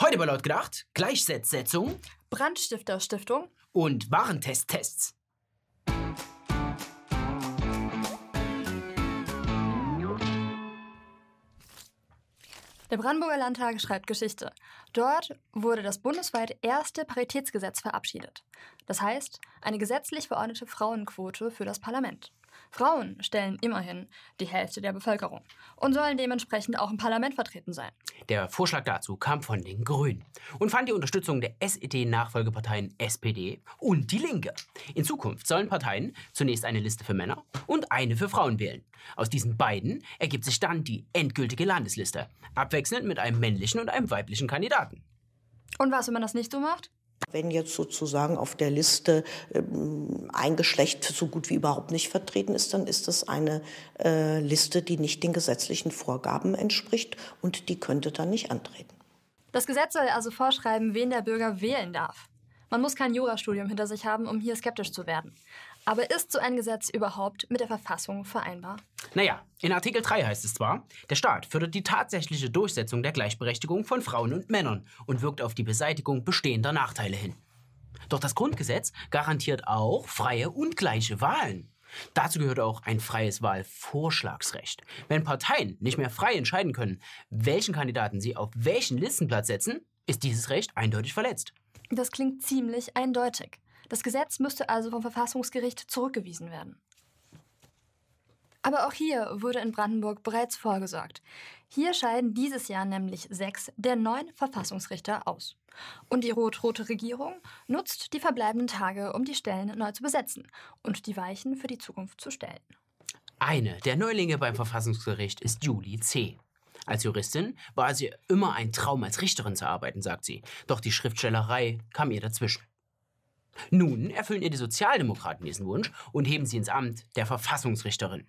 Heute bei Laut gedacht, Gleichsetzung Brandstifter-Stiftung und Warentest-Tests. Der Brandenburger Landtag schreibt Geschichte. Dort wurde das bundesweit erste Paritätsgesetz verabschiedet. Das heißt, eine gesetzlich verordnete Frauenquote für das Parlament. Frauen stellen immerhin die Hälfte der Bevölkerung und sollen dementsprechend auch im Parlament vertreten sein. Der Vorschlag dazu kam von den Grünen und fand die Unterstützung der SED-Nachfolgeparteien SPD und Die Linke. In Zukunft sollen Parteien zunächst eine Liste für Männer und eine für Frauen wählen. Aus diesen beiden ergibt sich dann die endgültige Landesliste, abwechselnd mit einem männlichen und einem weiblichen Kandidaten. Und was, wenn man das nicht so macht? Wenn jetzt sozusagen auf der Liste ähm, ein Geschlecht so gut wie überhaupt nicht vertreten ist, dann ist das eine äh, Liste, die nicht den gesetzlichen Vorgaben entspricht und die könnte dann nicht antreten. Das Gesetz soll also vorschreiben, wen der Bürger wählen darf. Man muss kein Jurastudium hinter sich haben, um hier skeptisch zu werden. Aber ist so ein Gesetz überhaupt mit der Verfassung vereinbar? Naja, in Artikel 3 heißt es zwar, der Staat fördert die tatsächliche Durchsetzung der Gleichberechtigung von Frauen und Männern und wirkt auf die Beseitigung bestehender Nachteile hin. Doch das Grundgesetz garantiert auch freie und gleiche Wahlen. Dazu gehört auch ein freies Wahlvorschlagsrecht. Wenn Parteien nicht mehr frei entscheiden können, welchen Kandidaten sie auf welchen Listenplatz setzen, ist dieses Recht eindeutig verletzt. Das klingt ziemlich eindeutig. Das Gesetz müsste also vom Verfassungsgericht zurückgewiesen werden. Aber auch hier wurde in Brandenburg bereits vorgesorgt. Hier scheiden dieses Jahr nämlich sechs der neun Verfassungsrichter aus. Und die rot-rote Regierung nutzt die verbleibenden Tage, um die Stellen neu zu besetzen und die Weichen für die Zukunft zu stellen. Eine der Neulinge beim Verfassungsgericht ist Julie C. Als Juristin war sie immer ein Traum, als Richterin zu arbeiten, sagt sie. Doch die Schriftstellerei kam ihr dazwischen. Nun erfüllen ihr die Sozialdemokraten diesen Wunsch und heben sie ins Amt der Verfassungsrichterin.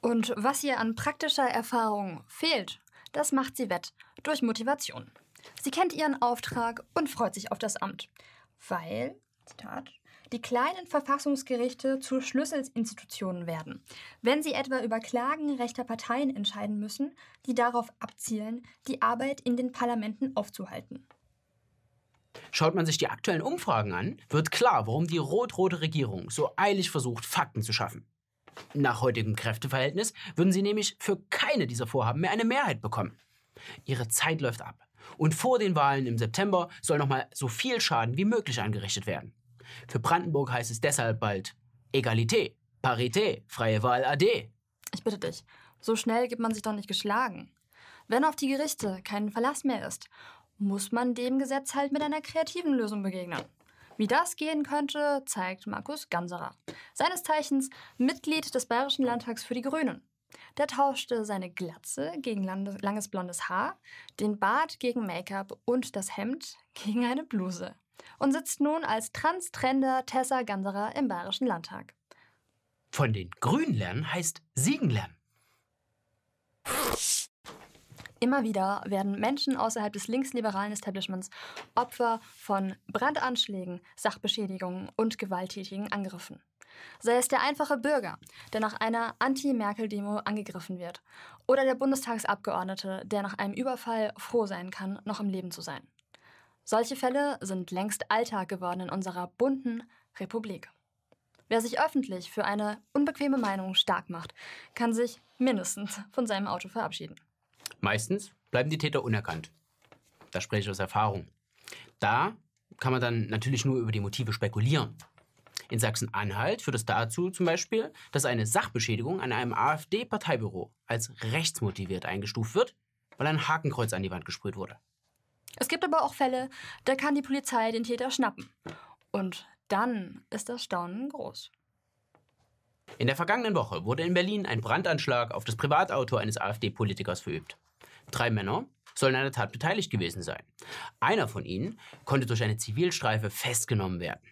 Und was ihr an praktischer Erfahrung fehlt, das macht sie wett durch Motivation. Sie kennt ihren Auftrag und freut sich auf das Amt, weil, Zitat, die kleinen Verfassungsgerichte zu Schlüsselinstitutionen werden, wenn sie etwa über Klagen rechter Parteien entscheiden müssen, die darauf abzielen, die Arbeit in den Parlamenten aufzuhalten. Schaut man sich die aktuellen Umfragen an, wird klar, warum die rot-rote Regierung so eilig versucht, Fakten zu schaffen. Nach heutigem Kräfteverhältnis würden sie nämlich für keine dieser Vorhaben mehr eine Mehrheit bekommen. Ihre Zeit läuft ab. Und vor den Wahlen im September soll nochmal so viel Schaden wie möglich angerichtet werden. Für Brandenburg heißt es deshalb bald Egalité, Parité, freie Wahl AD. Ich bitte dich, so schnell gibt man sich doch nicht geschlagen. Wenn auf die Gerichte kein Verlass mehr ist, muss man dem Gesetz halt mit einer kreativen Lösung begegnen. Wie das gehen könnte, zeigt Markus Ganserer, seines Zeichens Mitglied des Bayerischen Landtags für die Grünen. Der tauschte seine Glatze gegen langes blondes Haar, den Bart gegen Make-up und das Hemd gegen eine Bluse und sitzt nun als Transtrender Tessa Ganserer im Bayerischen Landtag. Von den Grünen lernen heißt siegen lernen. Immer wieder werden Menschen außerhalb des linksliberalen Establishments Opfer von Brandanschlägen, Sachbeschädigungen und gewalttätigen Angriffen. Sei es der einfache Bürger, der nach einer Anti-Merkel-Demo angegriffen wird, oder der Bundestagsabgeordnete, der nach einem Überfall froh sein kann, noch im Leben zu sein. Solche Fälle sind längst Alltag geworden in unserer bunten Republik. Wer sich öffentlich für eine unbequeme Meinung stark macht, kann sich mindestens von seinem Auto verabschieden. Meistens bleiben die Täter unerkannt. Da spreche ich aus Erfahrung. Da kann man dann natürlich nur über die Motive spekulieren. In Sachsen-Anhalt führt es dazu zum Beispiel, dass eine Sachbeschädigung an einem AfD-Parteibüro als rechtsmotiviert eingestuft wird, weil ein Hakenkreuz an die Wand gesprüht wurde. Es gibt aber auch Fälle, da kann die Polizei den Täter schnappen. Und dann ist das Staunen groß. In der vergangenen Woche wurde in Berlin ein Brandanschlag auf das Privatauto eines AfD-Politikers verübt. Drei Männer sollen an der Tat beteiligt gewesen sein. Einer von ihnen konnte durch eine Zivilstreife festgenommen werden.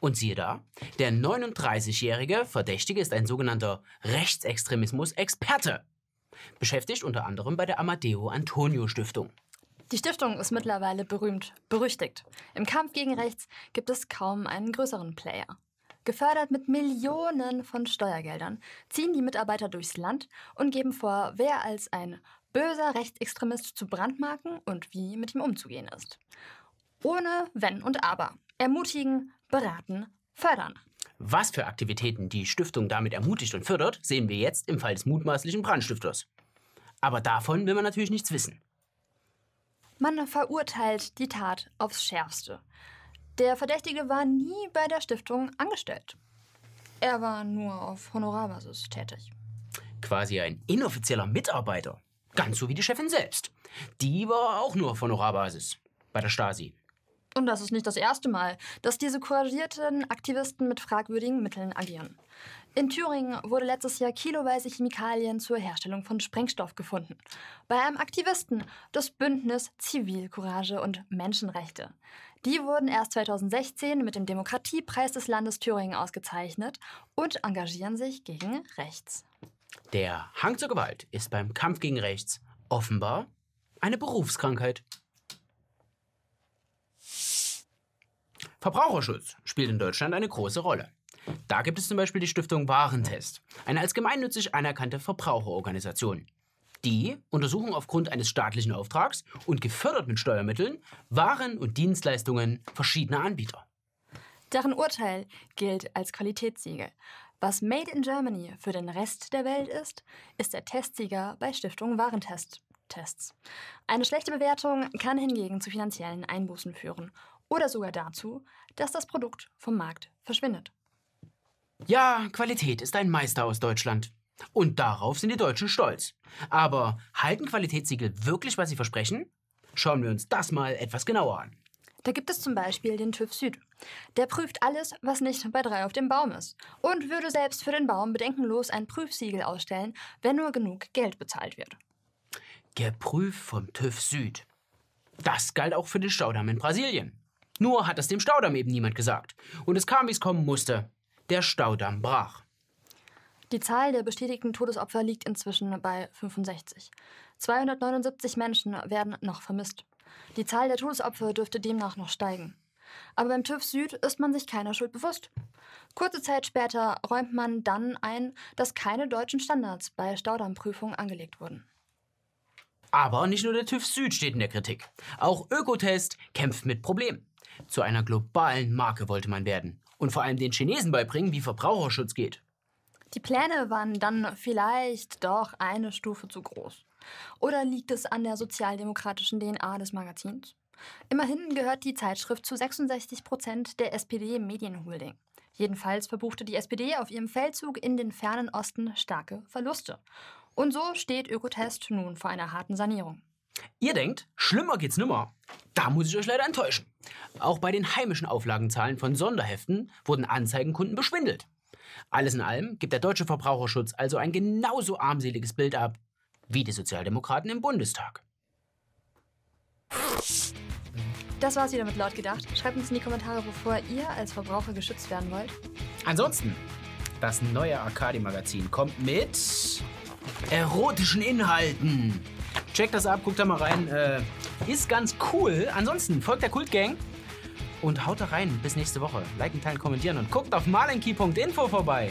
Und siehe da, der 39-jährige Verdächtige ist ein sogenannter Rechtsextremismus-Experte. Beschäftigt unter anderem bei der Amadeo Antonio Stiftung. Die Stiftung ist mittlerweile berühmt, berüchtigt. Im Kampf gegen rechts gibt es kaum einen größeren Player. Gefördert mit Millionen von Steuergeldern ziehen die Mitarbeiter durchs Land und geben vor, wer als ein böser Rechtsextremist zu brandmarken und wie mit ihm umzugehen ist. Ohne Wenn und Aber. Ermutigen, beraten, fördern. Was für Aktivitäten die Stiftung damit ermutigt und fördert, sehen wir jetzt im Fall des mutmaßlichen Brandstifters. Aber davon will man natürlich nichts wissen. Man verurteilt die Tat aufs Schärfste. Der Verdächtige war nie bei der Stiftung angestellt. Er war nur auf Honorarbasis tätig. Quasi ein inoffizieller Mitarbeiter. Ganz so wie die Chefin selbst. Die war auch nur auf Honorarbasis bei der Stasi. Und das ist nicht das erste Mal, dass diese couragierten Aktivisten mit fragwürdigen Mitteln agieren. In Thüringen wurde letztes Jahr kiloweise Chemikalien zur Herstellung von Sprengstoff gefunden. Bei einem Aktivisten des Bündnis Zivilcourage und Menschenrechte. Die wurden erst 2016 mit dem Demokratiepreis des Landes Thüringen ausgezeichnet und engagieren sich gegen rechts. Der Hang zur Gewalt ist beim Kampf gegen rechts offenbar eine Berufskrankheit. Verbraucherschutz spielt in Deutschland eine große Rolle. Da gibt es zum Beispiel die Stiftung Warentest, eine als gemeinnützig anerkannte Verbraucherorganisation. Die untersuchen aufgrund eines staatlichen Auftrags und gefördert mit Steuermitteln Waren und Dienstleistungen verschiedener Anbieter. Deren Urteil gilt als Qualitätssiegel. Was Made in Germany für den Rest der Welt ist, ist der Testsieger bei Stiftung Warentest. Tests. Eine schlechte Bewertung kann hingegen zu finanziellen Einbußen führen oder sogar dazu, dass das Produkt vom Markt verschwindet. Ja, Qualität ist ein Meister aus Deutschland. Und darauf sind die Deutschen stolz. Aber halten Qualitätssiegel wirklich, was sie versprechen? Schauen wir uns das mal etwas genauer an. Da gibt es zum Beispiel den TÜV Süd. Der prüft alles, was nicht bei drei auf dem Baum ist. Und würde selbst für den Baum bedenkenlos ein Prüfsiegel ausstellen, wenn nur genug Geld bezahlt wird. Geprüft vom TÜV Süd. Das galt auch für den Staudamm in Brasilien. Nur hat es dem Staudamm eben niemand gesagt. Und es kam, wie es kommen musste. Der Staudamm brach. Die Zahl der bestätigten Todesopfer liegt inzwischen bei 65. 279 Menschen werden noch vermisst. Die Zahl der Todesopfer dürfte demnach noch steigen. Aber beim TÜV Süd ist man sich keiner Schuld bewusst. Kurze Zeit später räumt man dann ein, dass keine deutschen Standards bei Staudammprüfungen angelegt wurden. Aber nicht nur der TÜV Süd steht in der Kritik. Auch Ökotest kämpft mit Problemen. Zu einer globalen Marke wollte man werden und vor allem den Chinesen beibringen, wie Verbraucherschutz geht. Die Pläne waren dann vielleicht doch eine Stufe zu groß. Oder liegt es an der sozialdemokratischen DNA des Magazins? Immerhin gehört die Zeitschrift zu 66 Prozent der SPD-Medienholding. Jedenfalls verbuchte die SPD auf ihrem Feldzug in den fernen Osten starke Verluste. Und so steht Ökotest nun vor einer harten Sanierung. Ihr denkt, schlimmer geht's nimmer. Da muss ich euch leider enttäuschen. Auch bei den heimischen Auflagenzahlen von Sonderheften wurden Anzeigenkunden beschwindelt. Alles in allem gibt der deutsche Verbraucherschutz also ein genauso armseliges Bild ab wie die Sozialdemokraten im Bundestag. Das war's wieder mit laut gedacht. Schreibt uns in die Kommentare, wovor ihr als Verbraucher geschützt werden wollt. Ansonsten, das neue Arcadi-Magazin kommt mit erotischen Inhalten. Checkt das ab, guckt da mal rein. Äh, ist ganz cool. Ansonsten folgt der Kultgang und haut da rein. Bis nächste Woche. Liken, teilen, kommentieren und guckt auf malenki.info vorbei.